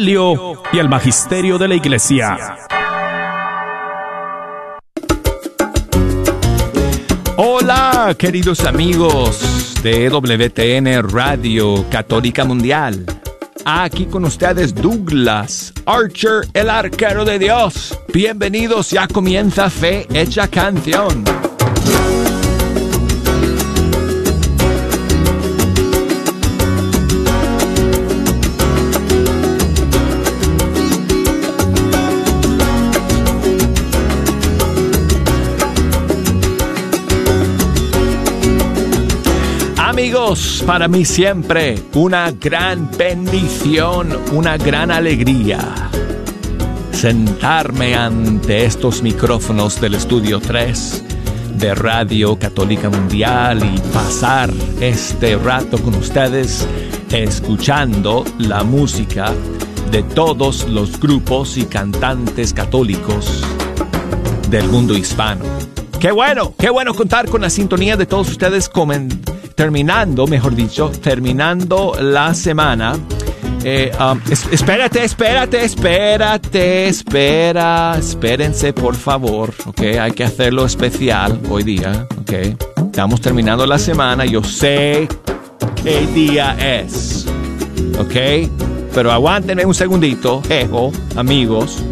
y el magisterio de la iglesia. Hola, queridos amigos de WTN Radio Católica Mundial. Aquí con ustedes Douglas Archer, el arquero de Dios. Bienvenidos, ya comienza Fe Hecha Canción. Amigos, para mí siempre una gran bendición, una gran alegría sentarme ante estos micrófonos del Estudio 3 de Radio Católica Mundial y pasar este rato con ustedes escuchando la música de todos los grupos y cantantes católicos del mundo hispano. Qué bueno, qué bueno contar con la sintonía de todos ustedes terminando, mejor dicho, terminando la semana. Eh, um, espérate, espérate, espérate, espera, espérense por favor, ok, hay que hacerlo especial hoy día, ok, estamos terminando la semana, yo sé qué día es, ok, pero aguántenme un segundito, jejo, amigos,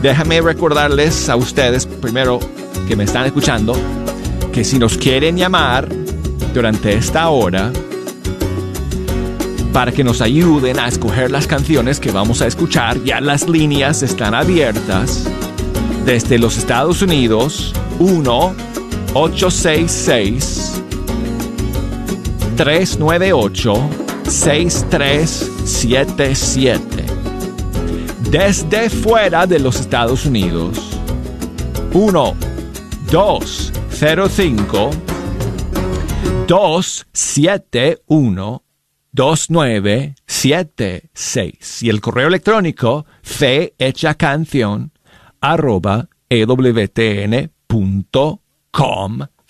déjame recordarles a ustedes, primero que me están escuchando, que si nos quieren llamar, durante esta hora para que nos ayuden a escoger las canciones que vamos a escuchar. Ya las líneas están abiertas desde los Estados Unidos 1 866 398 6377. Desde fuera de los Estados Unidos 1 205 271 2976 y el correo electrónico fe hecha canción arroba ewtn.com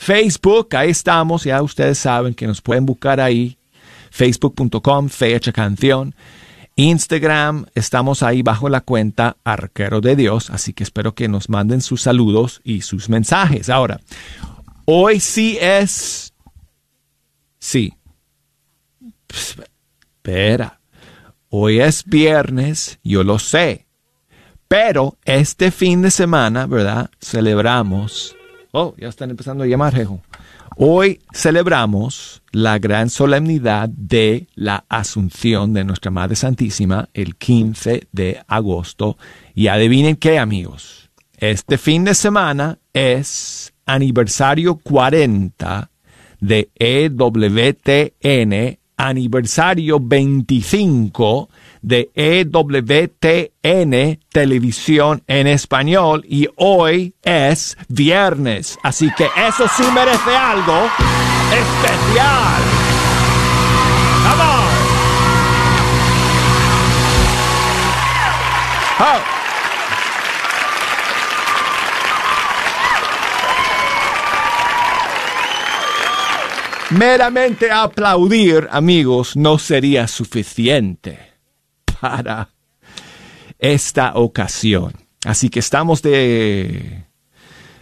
Facebook, ahí estamos, ya ustedes saben que nos pueden buscar ahí. Facebook.com fe hecha canción. Instagram, estamos ahí bajo la cuenta Arquero de Dios, así que espero que nos manden sus saludos y sus mensajes. Ahora, hoy sí es Sí. Espera. Hoy es viernes, yo lo sé. Pero este fin de semana, ¿verdad? Celebramos. Oh, ya están empezando a llamar, Jejo. Hoy celebramos la gran solemnidad de la Asunción de nuestra Madre Santísima el 15 de agosto. Y adivinen qué, amigos. Este fin de semana es aniversario 40 de EWTN, aniversario 25 de EWTN Televisión en Español y hoy es viernes, así que eso sí merece algo especial. Meramente aplaudir, amigos, no sería suficiente para esta ocasión. Así que estamos de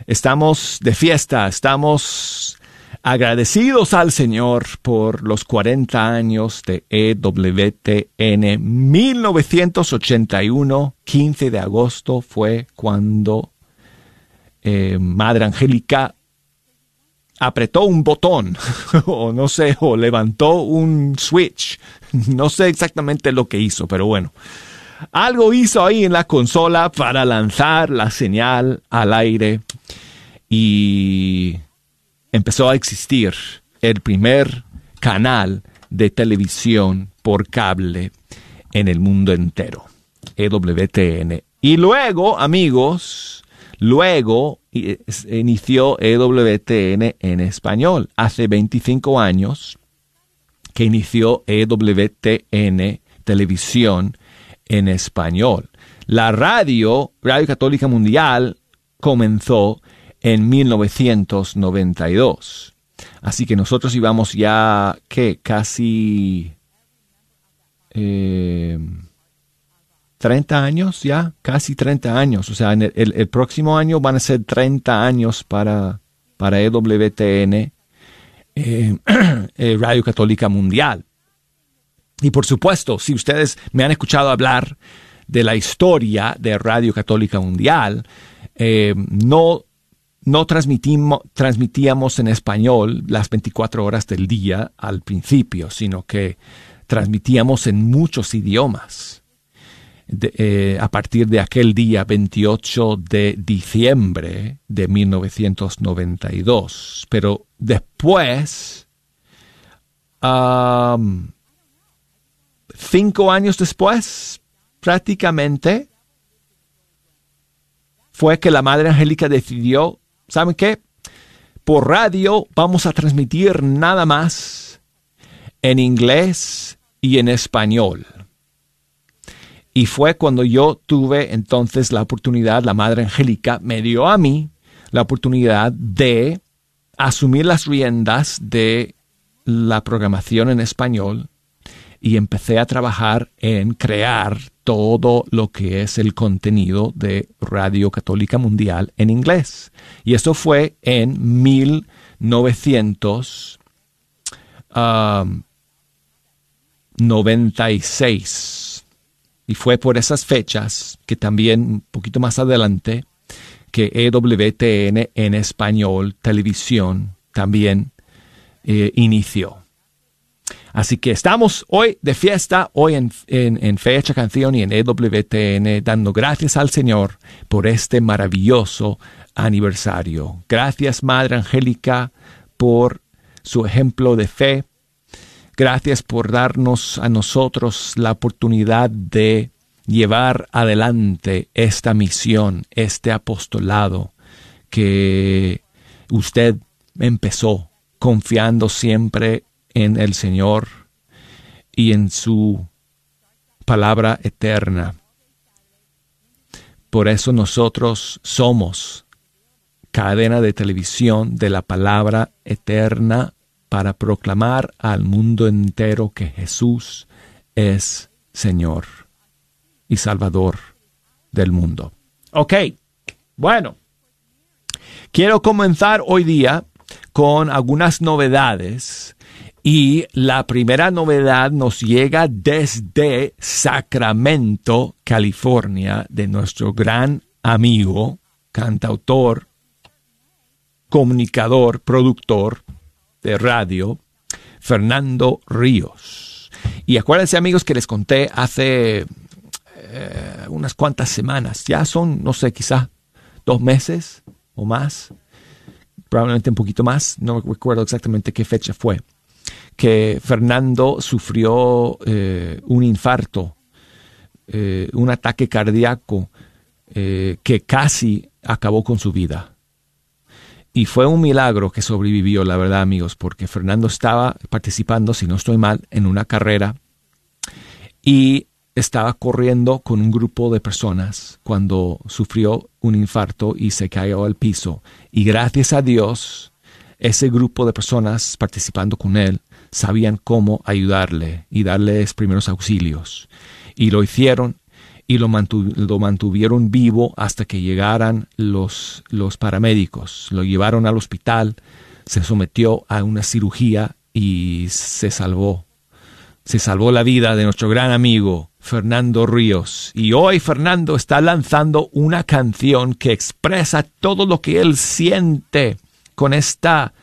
estamos de fiesta, estamos agradecidos al Señor por los 40 años de EWTN. 1981, 15 de agosto fue cuando eh, Madre Angélica apretó un botón o no sé, o levantó un switch. No sé exactamente lo que hizo, pero bueno. Algo hizo ahí en la consola para lanzar la señal al aire y empezó a existir el primer canal de televisión por cable en el mundo entero, EWTN. Y luego, amigos, luego inició EWTN en español. Hace 25 años que inició EWTN Televisión en español. La radio, Radio Católica Mundial, comenzó en 1992. Así que nosotros íbamos ya, ¿qué? Casi... Eh, 30 años ya, casi 30 años. O sea, en el, próximo año van a ser 30 años para, para EWTN, eh, eh, Radio Católica Mundial. Y por supuesto, si ustedes me han escuchado hablar de la historia de Radio Católica Mundial, eh, no, no transmitimos, transmitíamos en español las 24 horas del día al principio, sino que transmitíamos en muchos idiomas. Eh, a partir de aquel día 28 de diciembre de 1992. Pero después, cinco años después, prácticamente, fue que la Madre Angélica decidió, ¿saben qué? Por radio vamos a transmitir nada más en inglés y en español. Y fue cuando yo tuve entonces la oportunidad, la Madre Angélica me dio a mí la oportunidad de asumir las riendas de la programación en español y empecé a trabajar en crear todo lo que es el contenido de Radio Católica Mundial en inglés. Y eso fue en 1996. Y fue por esas fechas que también un poquito más adelante que EWTN en español, televisión, también eh, inició. Así que estamos hoy de fiesta, hoy en, en, Fecha Canción y en EWTN, dando gracias al Señor por este maravilloso aniversario. Gracias, Madre Angélica, por su ejemplo de fe, Gracias por darnos a nosotros la oportunidad de llevar adelante esta misión, este apostolado que usted empezó confiando siempre en el Señor y en su palabra eterna. Por eso nosotros somos cadena de televisión de la palabra eterna para proclamar al mundo entero que Jesús es Señor y Salvador del mundo. Ok, bueno, quiero comenzar hoy día con algunas novedades y la primera novedad nos llega desde Sacramento, California, de nuestro gran amigo, cantautor, comunicador, productor, de radio, Fernando Ríos. Y acuérdense amigos que les conté hace eh, unas cuantas semanas, ya son, no sé, quizá dos meses o más, probablemente un poquito más, no recuerdo exactamente qué fecha fue, que Fernando sufrió eh, un infarto, eh, un ataque cardíaco que casi acabó con su vida. Y fue un milagro que sobrevivió, la verdad, amigos, porque Fernando estaba participando, si no estoy mal, en una carrera y estaba corriendo con un grupo de personas cuando sufrió un infarto y se cayó al piso. Y gracias a Dios, ese grupo de personas participando con él sabían cómo ayudarle y darles primeros auxilios. Y lo hicieron y lo, mantuvieron vivo hasta que llegaran los, los paramédicos. Lo llevaron al hospital, se sometió a una cirugía y se salvó. Se salvó la vida de nuestro gran amigo Fernando Ríos. Y hoy Fernando está lanzando una canción que expresa todo lo que él siente con esta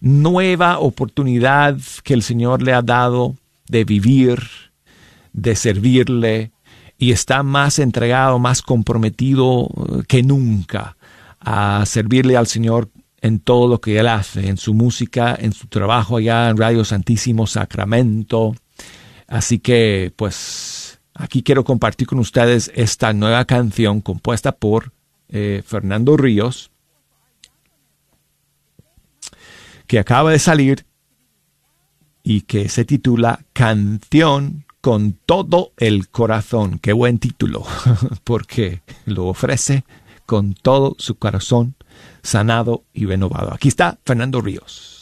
nueva oportunidad que el Señor le ha dado de vivir, de servirle, y está más entregado, más comprometido eh, que nunca a servirle al Señor en todo lo que Él hace, en su música, en su trabajo allá en Radio Santísimo Sacramento. Así que, pues, aquí quiero compartir con ustedes esta nueva canción compuesta por eh, Fernando Ríos, que acaba de salir y que se titula Canción con todo el corazón. Qué buen título, porque lo ofrece con todo su corazón sanado y renovado. Aquí está Fernando Ríos.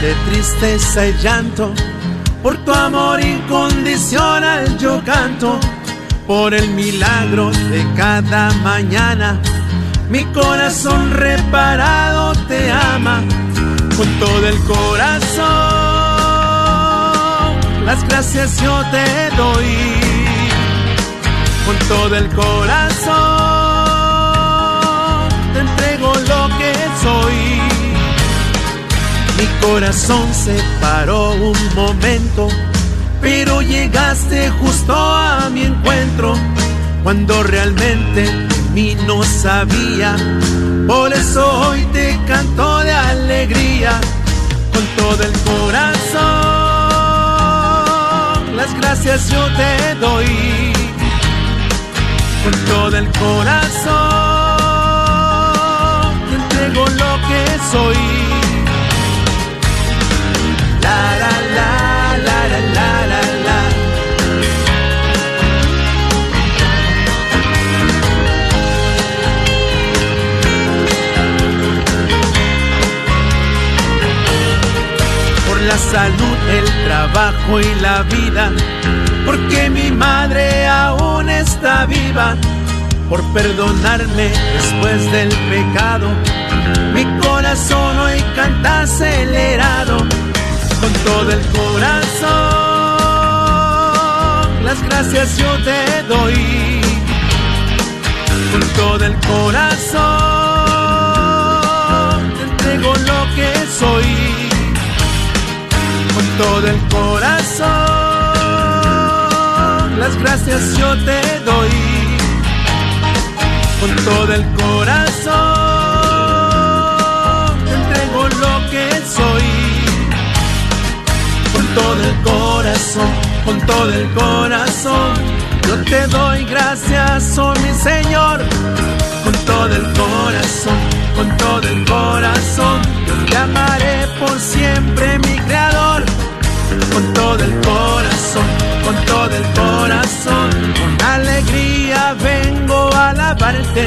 De tristeza y llanto, por tu amor incondicional yo canto, por el milagro de cada mañana. Mi corazón reparado te ama con todo el corazón. Las gracias yo te doy con todo el corazón. Mi corazón se paró un momento, pero llegaste justo a mi encuentro cuando realmente mí no sabía. Por eso hoy te canto de alegría con todo el corazón. Las gracias yo te doy con todo el corazón. Te entrego lo que soy. La salud, el trabajo y la vida, porque mi madre aún está viva, por perdonarme después del pecado. Mi corazón hoy canta acelerado con todo el corazón. Las gracias yo te doy con todo el corazón. Te entrego lo que soy con todo el corazón. Las gracias yo te doy con todo el corazón. Te entrego lo que soy con todo el corazón, con todo el corazón. Yo te doy gracias, oh mi Señor, con todo el corazón, con todo el corazón. Yo te amaré por siempre, mi Creador, con todo el corazón, con todo el corazón. Con alegría vengo a alabarte,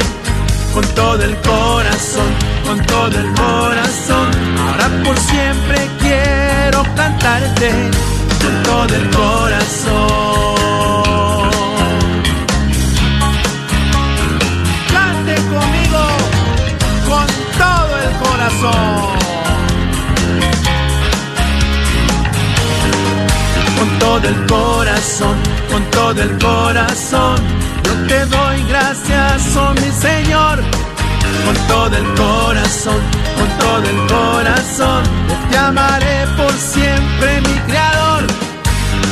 con todo el corazón, con todo el corazón. Ahora por siempre quiero cantarte, con todo el corazón. Cante conmigo, con todo el corazón. con todo el corazón, con todo el corazón. Yo te doy gracias, oh mi Señor, con todo el corazón, con todo el corazón. Te amaré por siempre, mi Creador,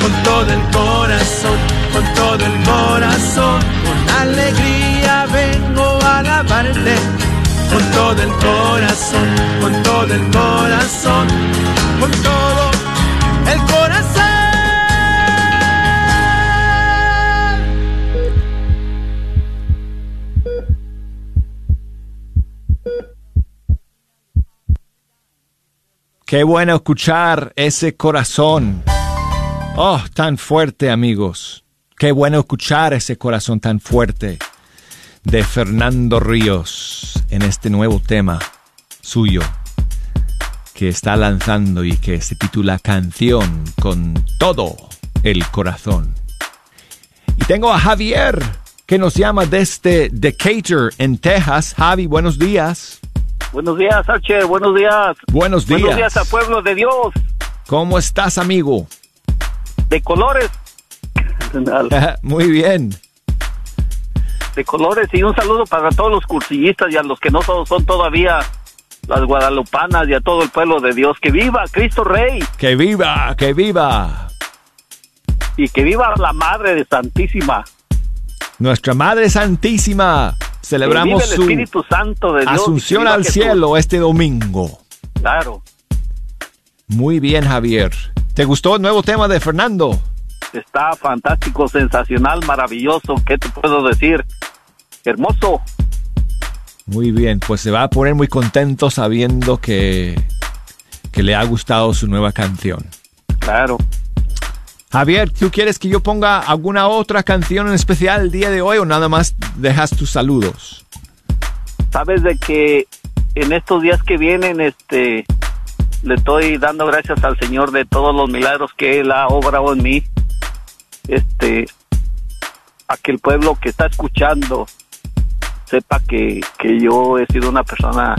con todo el corazón, con todo el corazón. Con alegría vengo a alabarte, con todo el corazón, con todo el corazón, con todo Qué bueno escuchar ese corazón. Oh, tan fuerte, amigos. Qué bueno escuchar ese corazón tan fuerte de Fernando Ríos en este nuevo tema suyo que está lanzando y que se titula Canción con todo el corazón. Y tengo a Javier que nos llama desde Decatur, en Texas. Javi, buenos días. Buenos días, Archer. Buenos días. Buenos días. Buenos días a pueblo de Dios. ¿Cómo estás, amigo? De colores. Muy bien. De colores y un saludo para todos los cursillistas y a los que no todos son todavía las guadalupanas y a todo el pueblo de Dios. Que viva Cristo Rey Que viva, que viva. y que viva la Madre de Santísima. Nuestra Madre Santísima. Celebramos su Espíritu Santo de Dios. y que asunción al Jesús. cielo este domingo. Claro. Muy bien, Javier. ¿Te gustó el nuevo tema de Fernando? Está fantástico, sensacional, maravilloso. ¿Qué te puedo decir? Hermoso. Muy bien, pues se va a poner muy contento sabiendo que, que le ha gustado su nueva canción. Claro. Javier, ¿tú quieres que yo ponga alguna otra canción en especial el día de hoy o nada más dejas tus saludos? Sabes de que en estos días que vienen, este, le estoy dando gracias al Señor de todos los milagros que Él ha obrado en mí. Este, a que el pueblo que está escuchando sepa que, que yo he sido una persona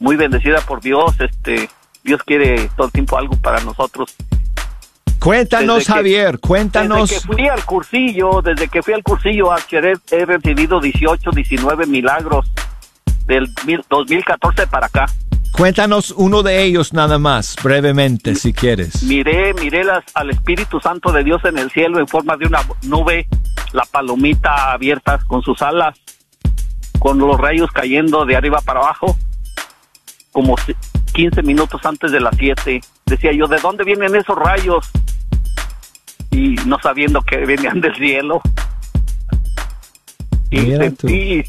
muy bendecida por Dios. Este, Dios quiere todo el tiempo algo para nosotros. Cuéntanos, Javier, cuéntanos. Desde que fui al cursillo, desde que fui al cursillo he recibido 18, 19 milagros del 2014 para acá. Cuéntanos uno de ellos nada más, brevemente, si quieres. Miré, miré las, al Espíritu Santo de Dios en el cielo en forma de una nube, la palomita abierta con sus alas, con los rayos cayendo de arriba para abajo, como 15 minutos antes de las 7. Decía yo, ¿de dónde vienen esos rayos? Y no sabiendo que venían del cielo. Y sentí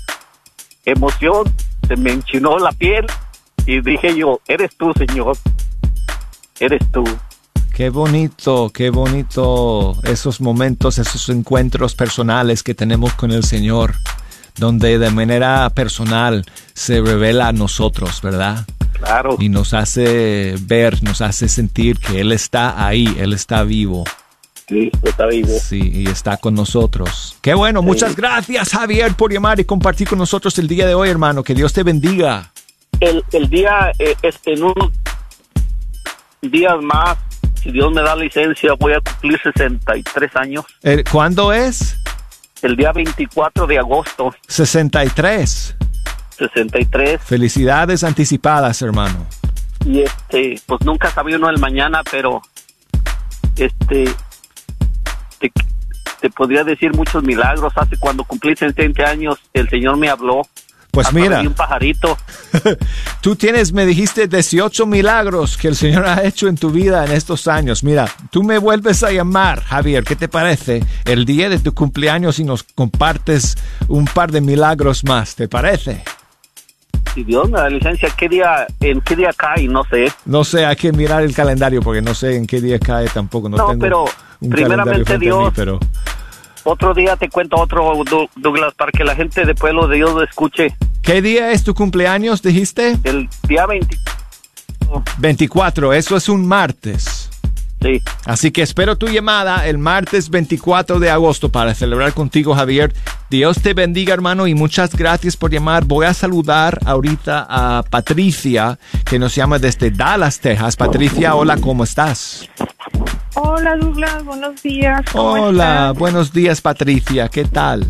emoción, se me enchinó la piel y dije yo, eres tú, Señor, eres tú. Qué bonito, qué bonito esos momentos, esos encuentros personales que tenemos con el Señor, donde de manera personal se revela a nosotros, ¿verdad? Claro. Y nos hace ver, nos hace sentir que Él está ahí, Él está vivo. Sí, está vivo. Sí, y está con nosotros. Qué bueno, muchas gracias Javier por llamar y compartir con nosotros el día de hoy, hermano. Que Dios te bendiga el, el día, eh, este, en unos días más, si Dios me da licencia, voy a cumplir 63 años. Eh, ¿Cuándo es? El día 24 de agosto. 63. 63. Felicidades anticipadas, hermano. Y este, pues nunca sabía uno el mañana, pero este, te, te podría decir muchos milagros. Hace cuando cumplí 60 años, el Señor me habló pues mira. un pajarito. tú tienes, me dijiste, 18 milagros que el Señor ha hecho en tu vida en estos años. Mira, tú me vuelves a llamar, Javier, ¿qué te parece? El día de tu cumpleaños y nos compartes un par de milagros más, ¿te parece? Si Dios me da licencia, ¿qué día, ¿en qué día cae? No sé. No sé, hay que mirar el calendario porque no sé en qué día cae tampoco. No, tengo pero un primeramente Dios, pero... Otro día te cuento otro, Douglas, para que la gente de Pueblo de Dios lo escuche. ¿Qué día es tu cumpleaños, dijiste? El día 24. eso es un martes. Sí. Así que espero tu llamada el martes 24 de agosto para celebrar contigo, Javier. Dios te bendiga, hermano, y muchas gracias por llamar. Voy a saludar ahorita a Patricia, que nos llama desde Dallas, Texas. Patricia, hola, ¿cómo estás? Hola Douglas, buenos días. Hola, buenos días Patricia, ¿qué tal?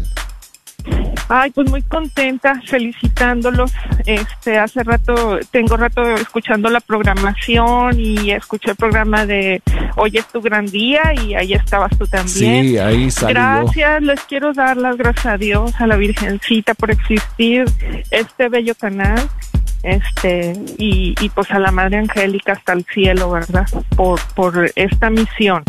Ay, pues muy contenta, felicitándolos. Este, hace rato, tengo rato escuchando la programación y escuché el programa de Hoy es tu gran día y ahí estabas tú también. Sí, ahí salió. Gracias, les quiero dar las gracias a Dios, a la Virgencita por existir este bello canal este y, y pues a la Madre Angélica hasta el cielo, ¿verdad? Por, por esta misión.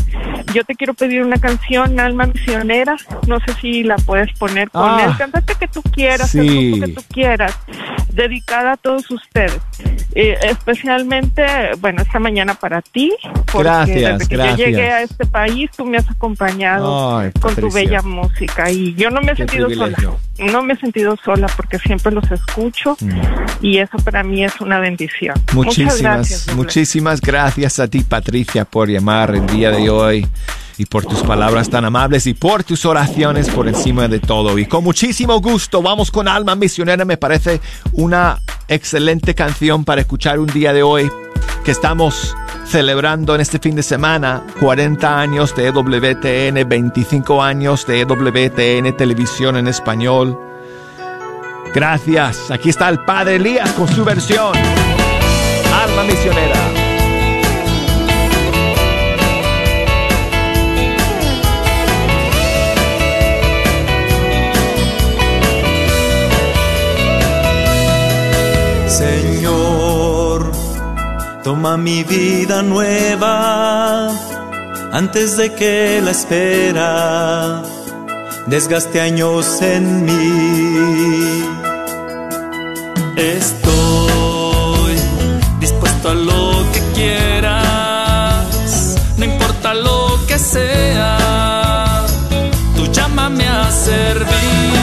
Yo te quiero pedir una canción, Alma Misionera, no sé si la puedes poner con ah, el cantante que tú quieras, el grupo que tú quieras, dedicada a todos ustedes. Eh, especialmente, bueno, esta mañana para ti, porque gracias, desde que yo llegué a este país tú me has acompañado con tu bella música. Y yo no me he sentido sola, no me he sentido sola porque siempre los escucho mm. y eso para mí es una bendición. Muchísimas, gracias, muchísimas gracias a ti Patricia por llamar el día de hoy y por tus palabras tan amables y por tus oraciones por encima de todo. Y con muchísimo gusto vamos con Alma Misionera. Me parece una excelente canción para escuchar un día de hoy que estamos celebrando en este fin de semana 40 años de EWTN, 25 años de EWTN Televisión en Español. Gracias. Aquí está el Padre Elías con su versión. Alma Misionera. Toma mi vida nueva antes de que la espera desgaste años en mí. Estoy dispuesto a lo que quieras, no importa lo que sea, tú llámame a servir.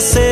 Que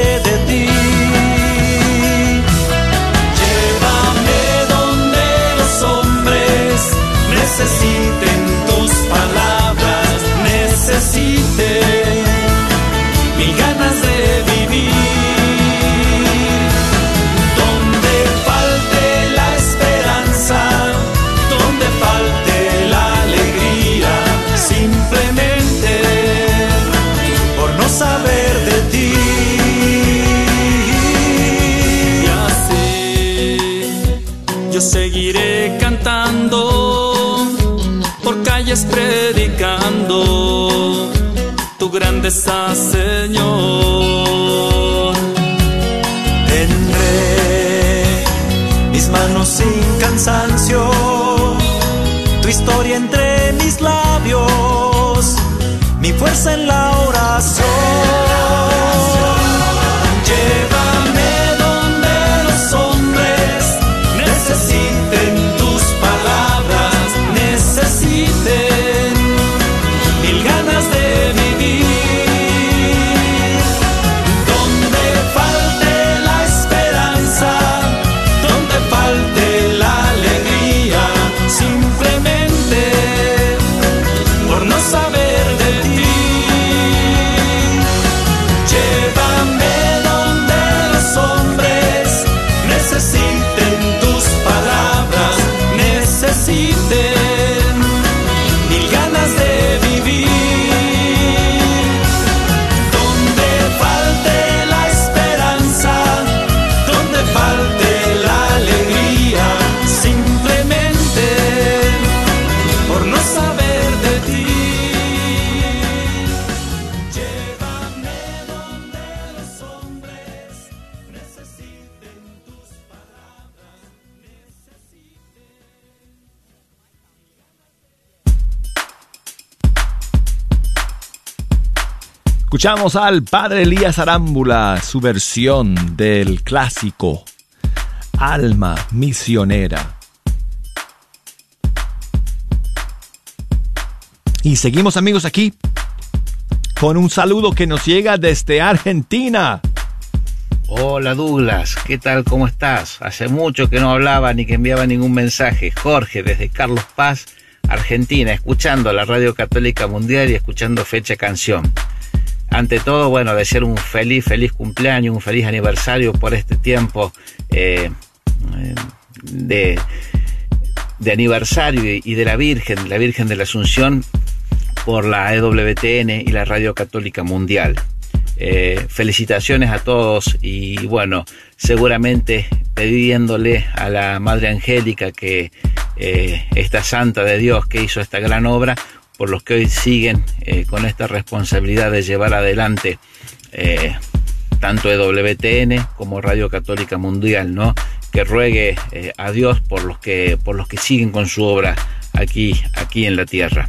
Señor. Tendré mis manos sin cansancio, tu historia entre mis labios, mi fuerza en la oración. Escuchamos al padre Elías Arámbula, su versión del clásico Alma Misionera. Y seguimos amigos aquí con un saludo que nos llega desde Argentina. Hola Douglas, ¿qué tal? ¿Cómo estás? Hace mucho que no hablaba ni que enviaba ningún mensaje. Jorge, desde Carlos Paz, Argentina, escuchando la Radio Católica Mundial y escuchando Fecha Canción ante todo, bueno, desear un feliz, feliz cumpleaños, un feliz aniversario por este tiempo eh, de, de, aniversario y de la Virgen, la Virgen de la Asunción, por la EWTN y la Radio Católica Mundial. Eh, felicitaciones a todos y bueno, seguramente pidiéndole a la Madre Angélica que eh, esta santa de Dios que hizo esta gran obra, por los que hoy siguen eh, con esta responsabilidad de llevar adelante eh, tanto EWTN como Radio Católica Mundial, ¿no? Que ruegue eh, a Dios por los que por los que siguen con su obra aquí aquí en la tierra.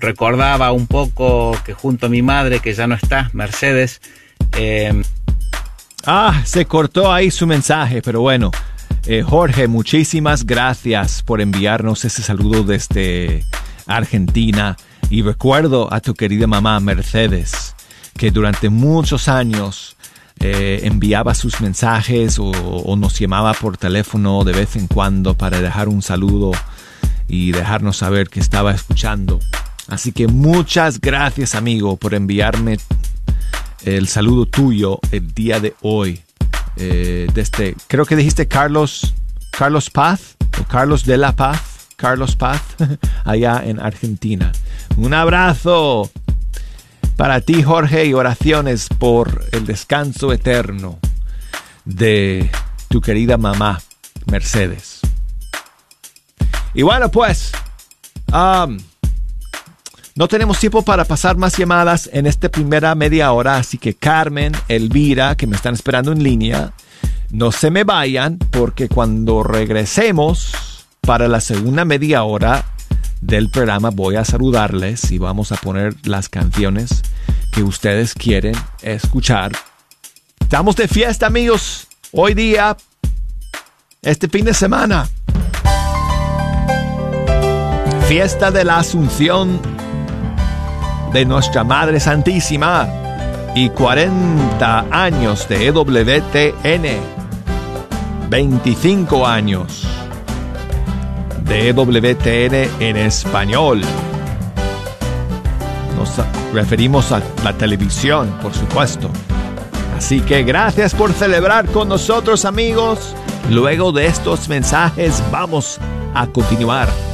recordaba un poco que junto a mi madre que ya no está, Mercedes. ah, se cortó ahí su mensaje, pero bueno. Jorge, muchísimas gracias por enviarnos ese saludo desde Argentina. Y recuerdo a tu querida mamá Mercedes, que durante muchos años eh, enviaba sus mensajes o, nos llamaba por teléfono de vez en cuando para dejar un saludo y dejarnos saber que estaba escuchando. Así que muchas gracias amigo por enviarme el saludo tuyo el día de hoy. Eh, desde, creo que dijiste Carlos, Carlos Paz o Carlos de la Paz. Carlos Paz, allá en Argentina. Un abrazo para ti, Jorge, y oraciones por el descanso eterno de tu querida mamá, Mercedes. Y bueno, pues, um, no tenemos tiempo para pasar más llamadas en esta primera media hora, así que Carmen, Elvira, que me están esperando en línea, no se me vayan porque cuando regresemos para la segunda media hora del programa voy a saludarles y vamos a poner las canciones que ustedes quieren escuchar. Estamos de fiesta amigos, hoy día, este fin de semana. Fiesta de la Asunción de Nuestra Madre Santísima y 40 años de EWTN. 25 años de en español. Nos referimos a la televisión, por supuesto. Así que gracias por celebrar con nosotros amigos. Luego de estos mensajes vamos a continuar.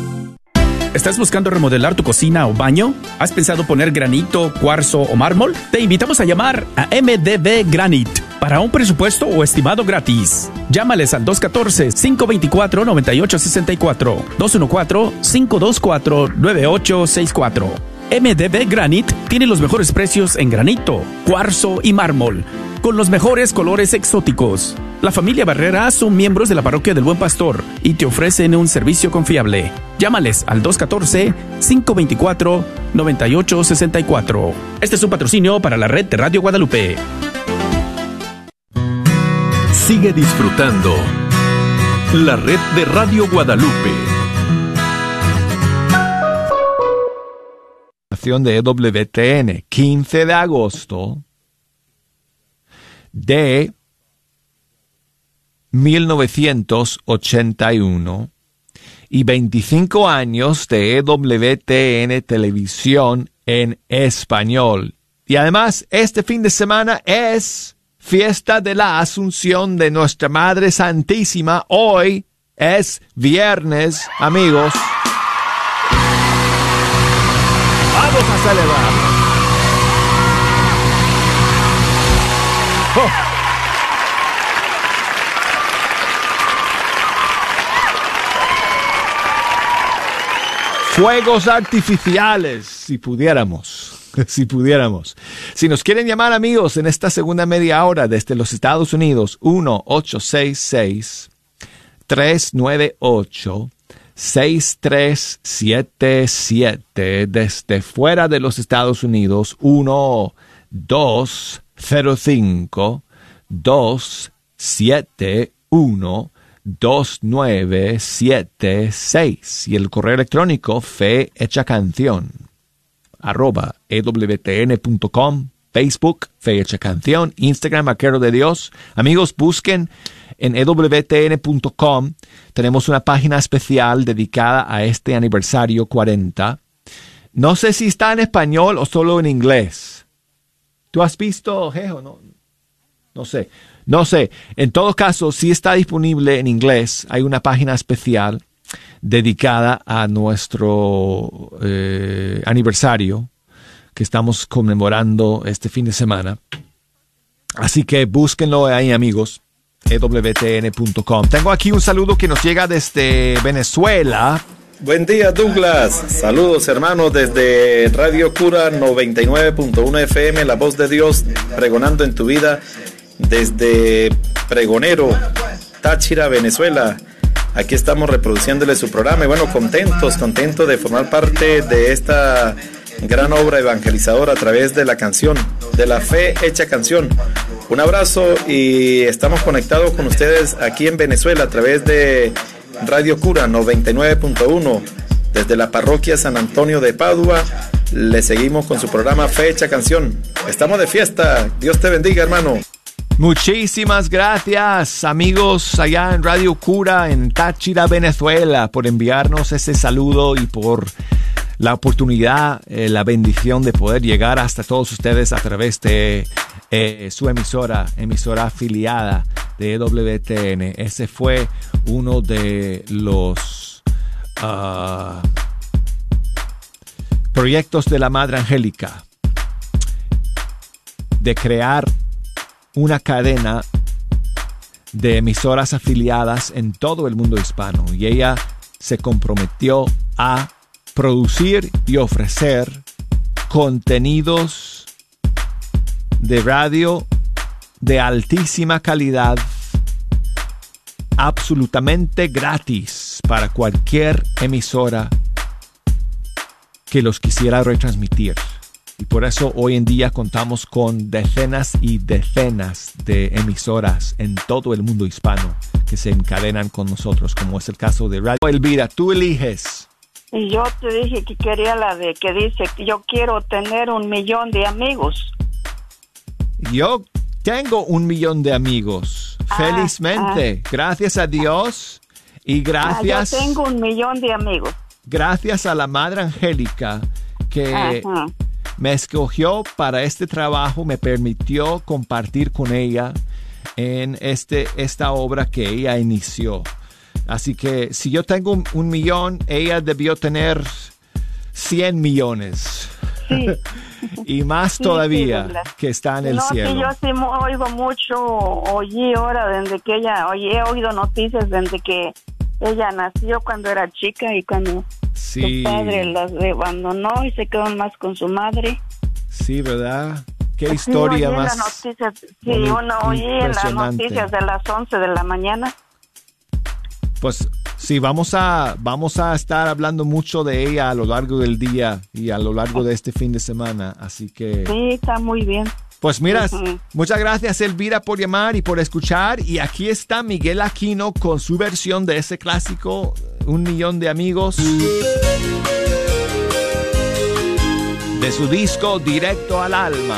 ¿Estás buscando remodelar tu cocina o baño? ¿Has pensado poner granito, cuarzo o mármol? Te invitamos a llamar a MDB Granite para un presupuesto o estimado gratis. Llámales al 214-524-9864, 214-524-9864. MDB Granite tiene los mejores precios en granito, cuarzo y mármol con los mejores colores exóticos. La familia Barrera son miembros de la parroquia del Buen Pastor y te ofrecen un servicio confiable. Llámales al 214-524-9864. Este es un patrocinio para la red de Radio Guadalupe. Sigue disfrutando la red de Radio Guadalupe. De EWTN, 15 de agosto de 1981 y 25 años de EWTN Televisión en español. Y además, este fin de semana es fiesta de la Asunción de Nuestra Madre Santísima. Hoy es viernes, amigos. A celebrar. Oh. Fuegos artificiales, si pudiéramos. Si pudiéramos. Si nos quieren llamar amigos en esta segunda media hora desde los Estados Unidos, 1-866-398-6377. Desde fuera de los Estados Unidos, 1-205-271. 2976 y el correo electrónico fe hecha canción arroba ewtn.com Facebook, Fe Hecha Canción, Instagram, Arquero de Dios. Amigos, busquen en ewtn.com. Tenemos una página especial dedicada a este aniversario 40. No sé si está en español o solo en inglés. ¿Tú has visto, Jejo? No, no sé. No sé, en todo caso, si está disponible en inglés. Hay una página especial dedicada a nuestro eh, aniversario que estamos conmemorando este fin de semana. Así que búsquenlo ahí, amigos, ewtn.com. Tengo aquí un saludo que nos llega desde Venezuela. Buen día, Douglas. Saludos, hermanos, desde Radio Cura 99.1 FM, La Voz de Dios, pregonando en tu vida desde Pregonero, Táchira, Venezuela. Aquí estamos reproduciéndole su programa y bueno, contentos, contentos de formar parte de esta gran obra evangelizadora a través de la canción, de la fe hecha canción. Un abrazo y estamos conectados con ustedes aquí en Venezuela a través de Radio Cura 99.1 desde la parroquia San Antonio de Padua. Le seguimos con su programa Fe hecha canción. Estamos de fiesta. Dios te bendiga, hermano. Muchísimas gracias amigos allá en Radio Cura en Táchira, Venezuela, por enviarnos ese saludo y por la oportunidad, eh, la bendición de poder llegar hasta todos ustedes a través de eh, su emisora, emisora afiliada de WTN. Ese fue uno de los ah, proyectos de la Madre Angélica de crear una cadena de emisoras afiliadas en todo el mundo hispano y ella se comprometió a producir y ofrecer contenidos de radio de altísima calidad absolutamente gratis para cualquier emisora que los quisiera retransmitir. Y por eso hoy en día contamos con decenas y decenas de emisoras en todo el mundo hispano que se encadenan con nosotros, como es el caso de Radio Elvira. Tú eliges. Y yo te dije que quería la de que dice que yo quiero tener un millón de amigos. Yo tengo un millón de amigos, ah, felizmente, ah. gracias a Dios y gracias. Ah, yo tengo un millón de amigos. Gracias a la Madre Angélica que me escogió para este trabajo, me permitió compartir con ella en este, esta obra que ella inició. Así que si yo tengo un, millón, ella debió tener 100 millones. Sí. y más todavía que está en el no, cielo. yo sí oigo mucho, oí ahora desde que ella, oí, he oído noticias desde que ella nació cuando era chica y cuando su padre las abandonó y se quedó más con su madre. Sí, ¿verdad? qué historia más. noticias, sí, uno oí en las noticias de las 11 de la mañana. Pues sí, vamos a, vamos a estar hablando mucho de ella a lo largo del día y a lo largo de este fin de semana. Así que, Sí, está muy bien. pues mira, muchas gracias Elvira por llamar y por escuchar. Y aquí está Miguel Aquino con su versión de ese clásico, Un Millón de Amigos. De su disco Directo al Alma.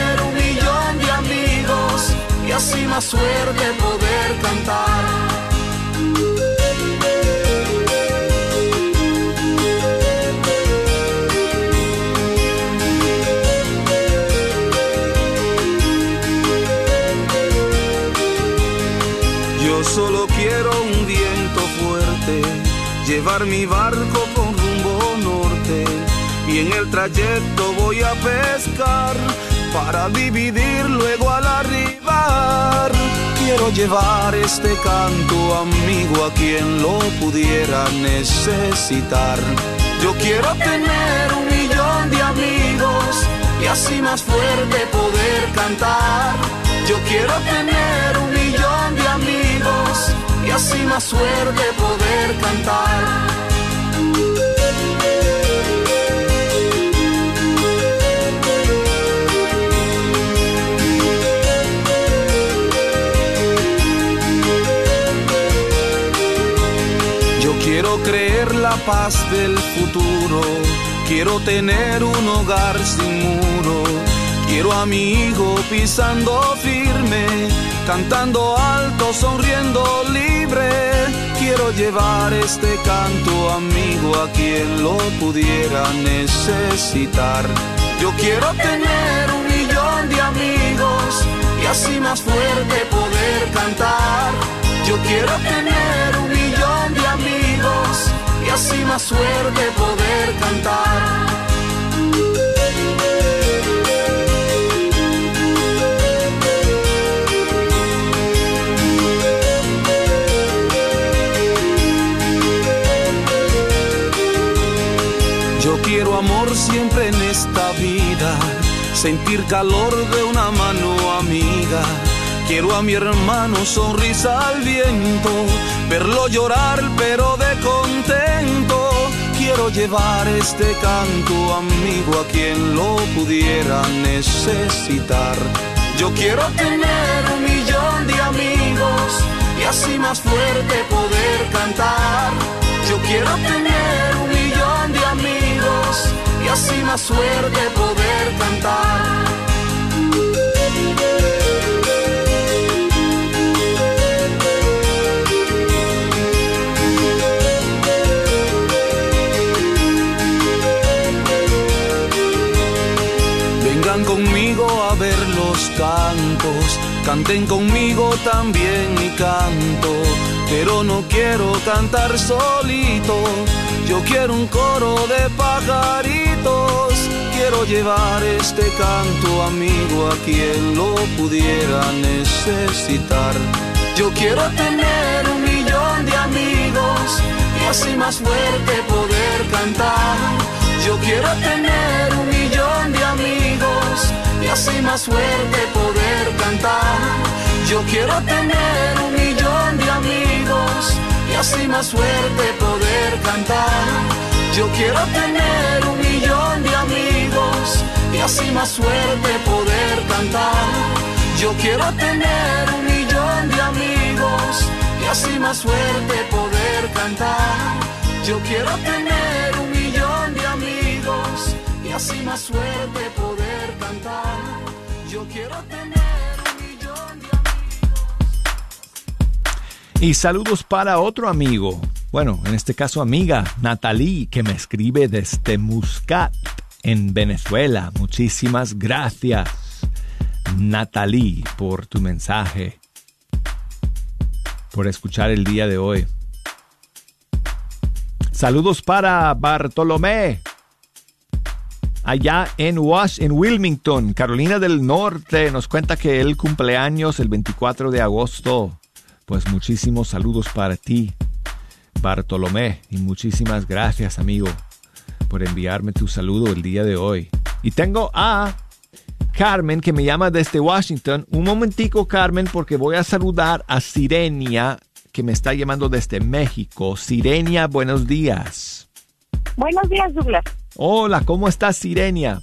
suerte poder cantar. Yo solo quiero un viento fuerte, llevar mi barco con rumbo norte y en el trayecto voy a pescar para dividir luego al arribar. Quiero llevar este canto amigo a quien lo pudiera necesitar. Yo quiero tener un millón de amigos y así más fuerte poder cantar. Yo quiero tener un millón de amigos y así más suerte poder cantar. Quiero creer la paz del futuro, quiero tener un hogar sin muro, quiero a pisando firme, cantando alto, sonriendo libre. Quiero llevar este canto amigo a quien lo pudiera necesitar. Yo quiero tener un millón de amigos y así más fuerte poder cantar. Yo quiero tener y así más suerte poder cantar. Yo quiero amor siempre en esta vida, sentir calor de una mano amiga. Quiero a mi hermano sonrisa al viento, verlo llorar pero de Quiero llevar este canto amigo a quien lo pudiera necesitar. Yo quiero tener un millón de amigos y así más fuerte poder cantar. Yo quiero tener un millón de amigos y así más suerte poder cantar. A ver los cantos, canten conmigo también mi canto, pero no quiero cantar solito, yo quiero un coro de pajaritos, quiero llevar este canto amigo a quien lo pudiera necesitar. Yo quiero tener un millón de amigos y así más fuerte poder cantar. Yo quiero tener un así más fuerte poder cantar. Yo quiero tener un millón de amigos y así más suerte poder cantar. Yo quiero tener un millón de amigos y así más suerte poder cantar. Yo quiero tener un millón de amigos y así más suerte poder cantar. Yo quiero tener un millón de amigos y así más suerte poder Y saludos para otro amigo bueno, en este caso amiga, Natalie, que me escribe desde Muscat, en Venezuela. Muchísimas gracias, Natalie, por tu mensaje, por escuchar el día de hoy. Saludos para Bartolomé, allá en Wash, en Wilmington, Carolina del Norte. Nos cuenta que él cumpleaños el 24 de agosto. Pues muchísimos saludos para ti, Bartolomé, y muchísimas gracias, amigo, por enviarme tu saludo el día de hoy. Y tengo a Carmen que me llama desde Washington. Un momentico, Carmen, porque voy a saludar a Sirenia que me está llamando desde México. Sirenia, buenos días. Buenos días, Douglas. Hola, ¿cómo estás, Sirenia?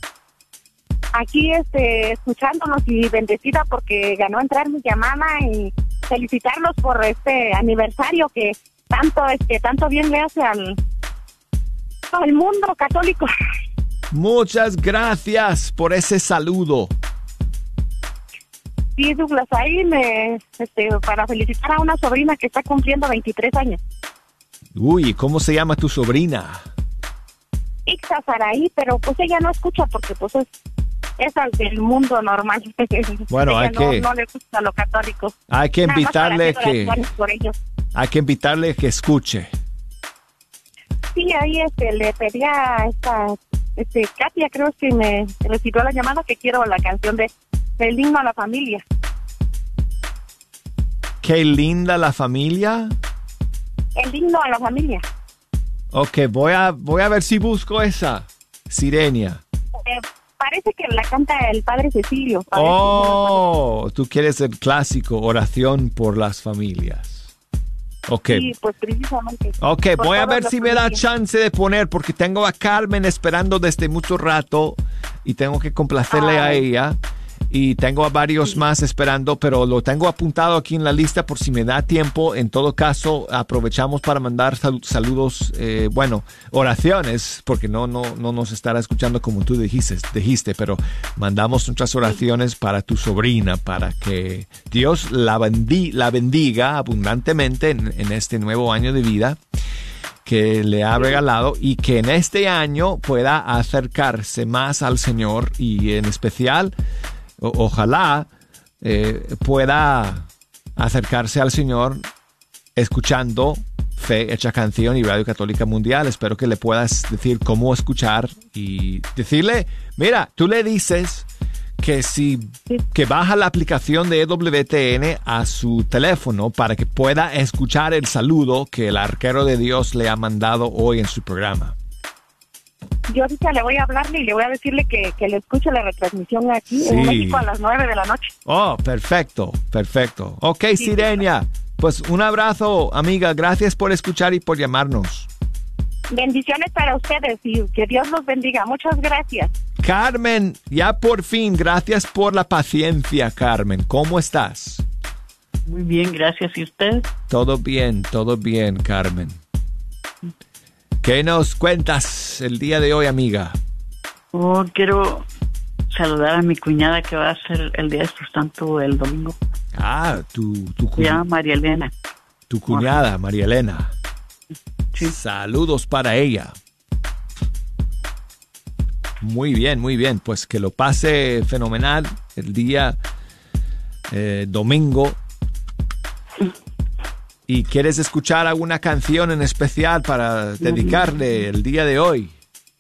Aquí este, escuchándonos y bendecida porque ganó entrar mi llamada y felicitarlos por este aniversario que tanto este tanto bien le hace al, al mundo católico. Muchas gracias por ese saludo. Sí, Douglas, ahí me, este, para felicitar a una sobrina que está cumpliendo 23 años. Uy, ¿cómo se llama tu sobrina? Ixa Saraí, pero pues ella no escucha porque pues es, es del mundo normal. Bueno, hay no, que... No le gusta lo católico. Hay que invitarle que... Hay que invitarle que escuche. Sí, ahí este, le pedí a esta, este, Katia, creo que me recibió la llamada que quiero la canción de El himno a la familia. Qué linda la familia. El himno a la familia. Ok, voy a, voy a ver si busco esa. Sirenia. Eh, parece que la canta el padre Cecilio. Oh, tú quieres el clásico, oración por las familias. Ok. Sí, pues precisamente. Ok, Por voy a ver si me da chance de poner, porque tengo a Carmen esperando desde mucho rato y tengo que complacerle a Ay. ella. Y tengo a varios más esperando, pero lo tengo apuntado aquí en la lista por si me da tiempo. En todo caso, aprovechamos para mandar sal- saludos, eh, bueno, oraciones, porque no, no, no nos estará escuchando como tú dijiste, dijiste, pero mandamos nuestras oraciones para tu sobrina, para que Dios la, bendi- la bendiga abundantemente en, en este nuevo año de vida que le ha regalado y que en este año pueda acercarse más al Señor y en especial o- ojalá eh, pueda acercarse al Señor escuchando Fe Hecha Canción y Radio Católica Mundial. Espero que le puedas decir cómo escuchar y decirle, mira, tú le dices que si que baja la aplicación de EWTN a su teléfono para que pueda escuchar el saludo que el arquero de Dios le ha mandado hoy en su programa. Yo ahorita le voy a hablarle y le voy a decirle que, que le escuche la retransmisión aquí Sí. en México a las 9 de la noche. Oh, perfecto, perfecto. Ok, Sirenia, pues un abrazo, amiga. Gracias por escuchar y por llamarnos. Bendiciones para ustedes y que Dios los bendiga. Muchas gracias. Carmen, ya por fin, gracias por la paciencia, Carmen. ¿Cómo estás? Muy bien, gracias. ¿Y usted? Todo bien, todo bien, Carmen. ¿Qué nos cuentas el día de hoy, amiga? Oh, quiero saludar a mi cuñada que va a ser el día de su santo el domingo. Ah, tu, llama María Elena. tu cuñada, María Elena. Saludos para ella. Muy bien, muy bien. Pues que lo pase fenomenal el día eh, domingo. ¿Y quieres escuchar alguna canción en especial para dedicarle el día de hoy?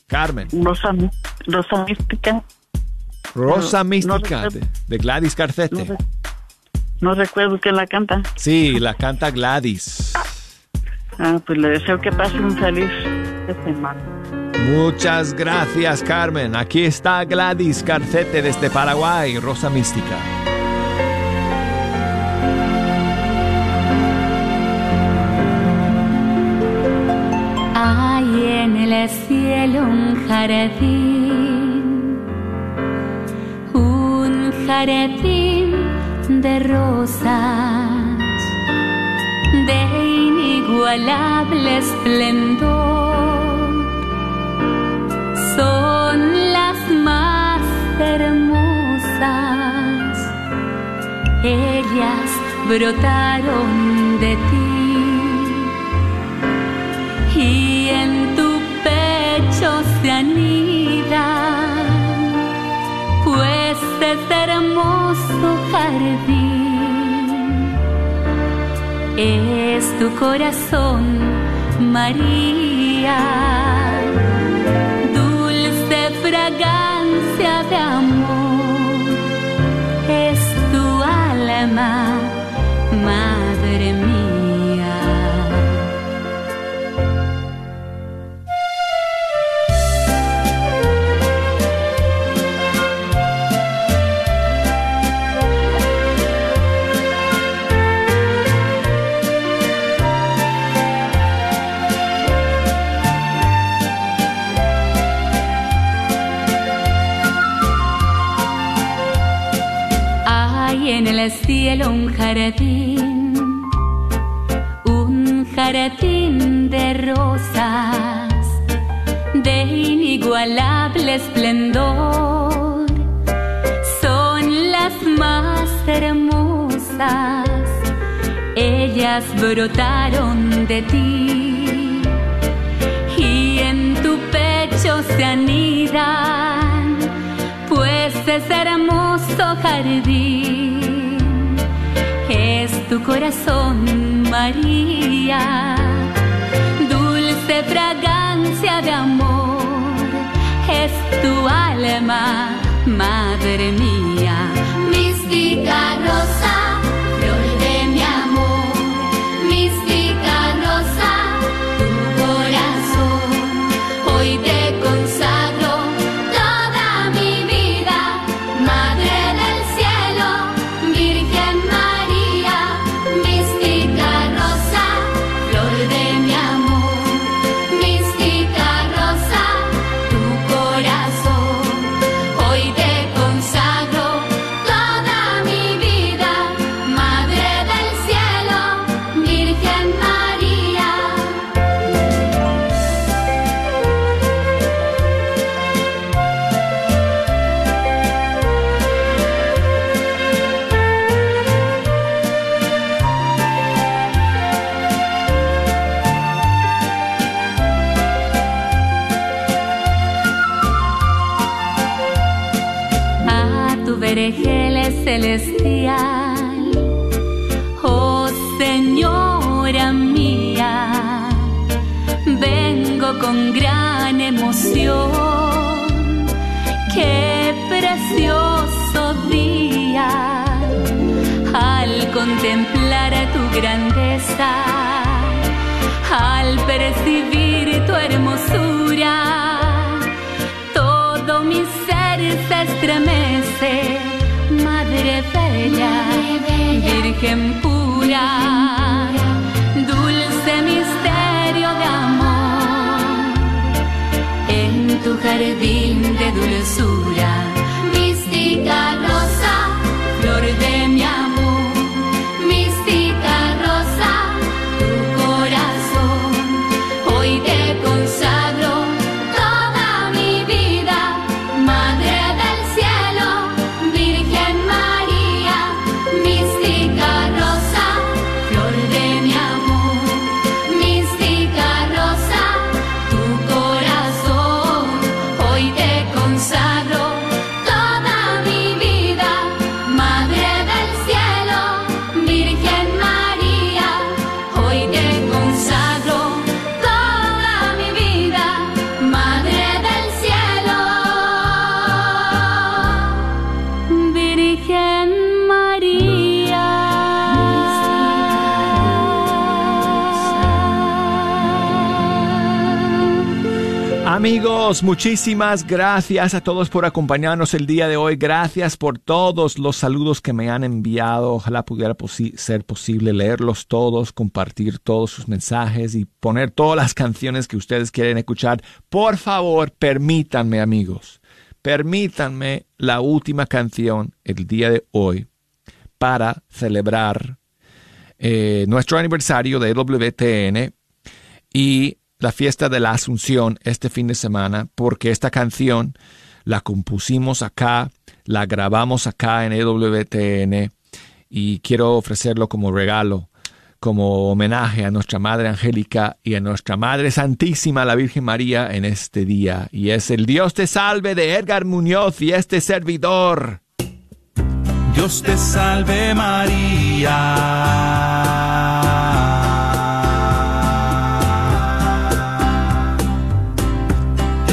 Carmen. Rosa, Rosa Mística. Rosa No, no Mística de, de Gladys Carcete. No, re- no recuerdo quién la canta. Sí, la canta Gladys. Ah, pues le deseo que pase un feliz semana. Muchas gracias, Carmen. Aquí está Gladys Carcete desde Paraguay, Rosa Mística. Un jardín, un jardín de rosas de inigualable esplendor. Son las más hermosas, ellas brotaron de ti se anida, pues es hermoso jardín, es tu corazón, María, dulce fragancia de amor, brotaron de ti. Y en tu pecho se anidan pues es hermoso jardín, es tu corazón, María, dulce fragancia de amor, es tu alma, madre mía, mística rosa, al percibir tu hermosura. Todo mi ser se estremece, Madre Bella, Virgen pura, dulce misterio de amor, en tu jardín de dulzura, Amigos, muchísimas gracias a todos por acompañarnos el día de hoy. Gracias por todos los saludos que me han enviado. Ojalá pudiera ser posible leerlos todos, compartir todos sus mensajes y poner todas las canciones que ustedes quieren escuchar. Por favor, permítanme, amigos, permítanme la última canción el día de hoy para celebrar eh, nuestro aniversario de WTN y la fiesta de la Asunción este fin de semana, porque esta canción la compusimos acá, la grabamos acá en EWTN y quiero ofrecerlo como regalo como homenaje a nuestra Madre Angélica y a nuestra Madre Santísima, la Virgen María, en este día. Y es el Dios te salve de Edgar Muñoz y este servidor. Dios te salve María.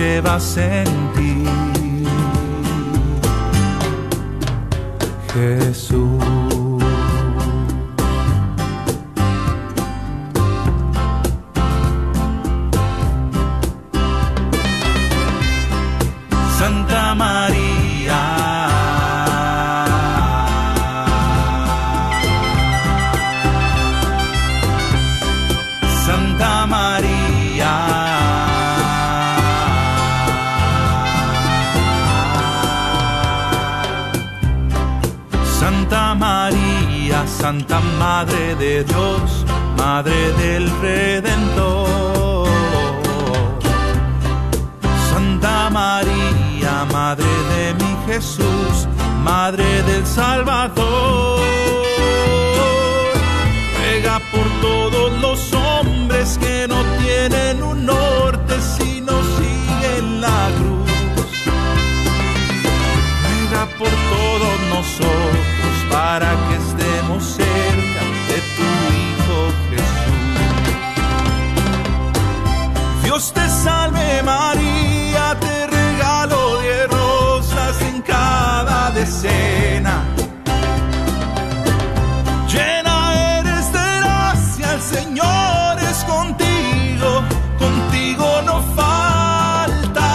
Llevas en ti. Jesús. Santa Madre de Dios, Madre del Redentor. Santa María, Madre de mi Jesús, Madre del Salvador. Ruega por todos los hombres que no tienen un norte si no siguen la cruz. Ruega por todos nosotros Dios te salve María, te regalo de rosas en cada decena. Llena eres de gracia, el Señor es contigo, contigo no falta.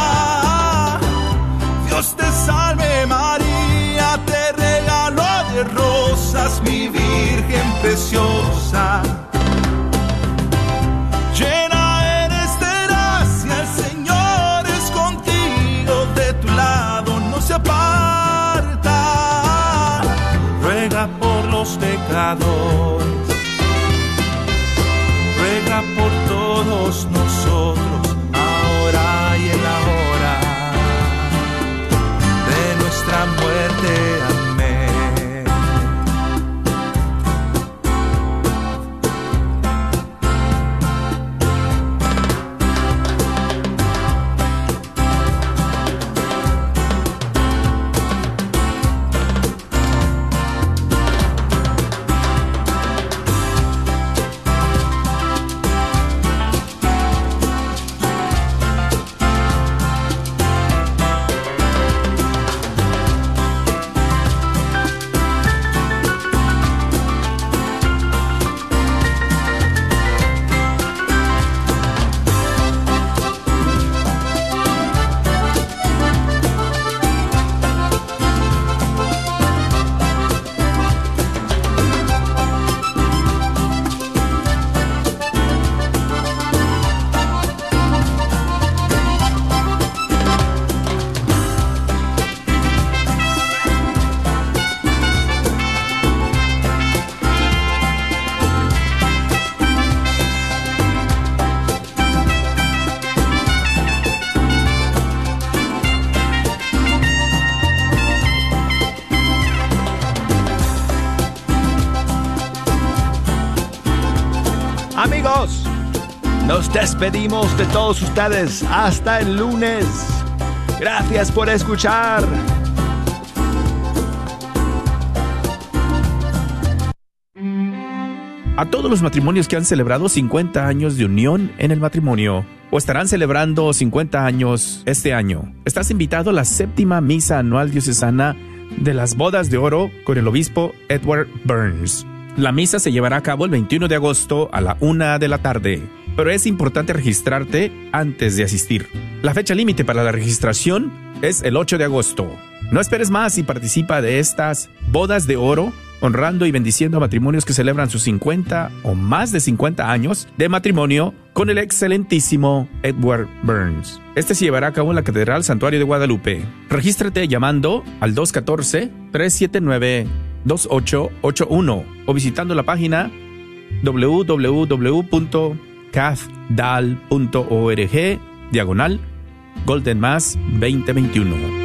Dios te salve María, te regalo de rosas, mi Virgen preciosa. Despedimos de todos ustedes hasta el lunes. Gracias por escuchar. A todos los matrimonios que han celebrado 50 años de unión en el matrimonio o estarán celebrando 50 años este año, estás invitado a la séptima misa anual diocesana de las bodas de oro con el obispo Edward Burns. La misa se llevará a cabo el 21 de agosto a la una de la tarde, pero es importante registrarte antes de asistir. La fecha límite para la registración es el 8 de agosto. No esperes más y participa de estas bodas de oro honrando y bendiciendo a matrimonios que celebran sus 50 o más de 50 años de matrimonio con el excelentísimo Edward Burns. Este se llevará a cabo en la Catedral Santuario de Guadalupe. Regístrate llamando al 214-379-2881 o visitando la página www.cathdal.org diagonal Golden Mass 2021.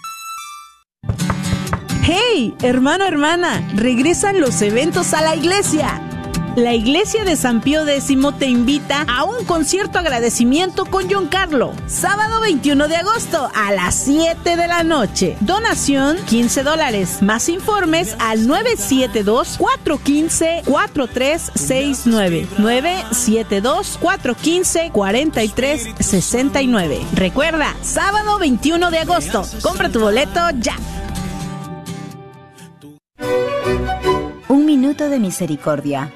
¡Hey, hermano, hermana! Regresan los eventos a la iglesia. La iglesia de San Pío X te invita a un concierto agradecimiento con John Carlo. Sábado 21 de agosto a las 7 de la noche. Donación 15 dólares. Más informes al 972-415-4369. 972-415-4369. Recuerda, sábado 21 de agosto. Compra tu boleto ya. Un minuto de misericordia.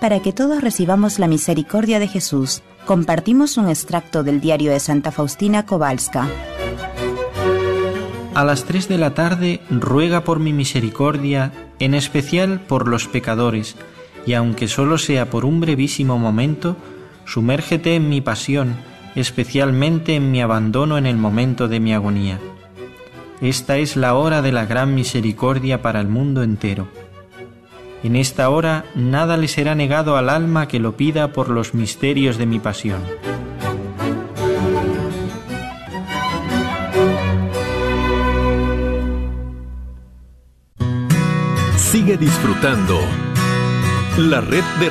Para que todos recibamos la misericordia de Jesús, compartimos un extracto del diario de Santa Faustina Kowalska. A las 3 de la tarde ruega por mi misericordia, en especial por los pecadores, y aunque solo sea por un brevísimo momento, sumérgete en mi pasión, especialmente en mi abandono en el momento de mi agonía. Esta es la hora de la gran misericordia para el mundo entero. En esta hora nada le será negado al alma que lo pida por los misterios de mi pasión. Sigue disfrutando la red de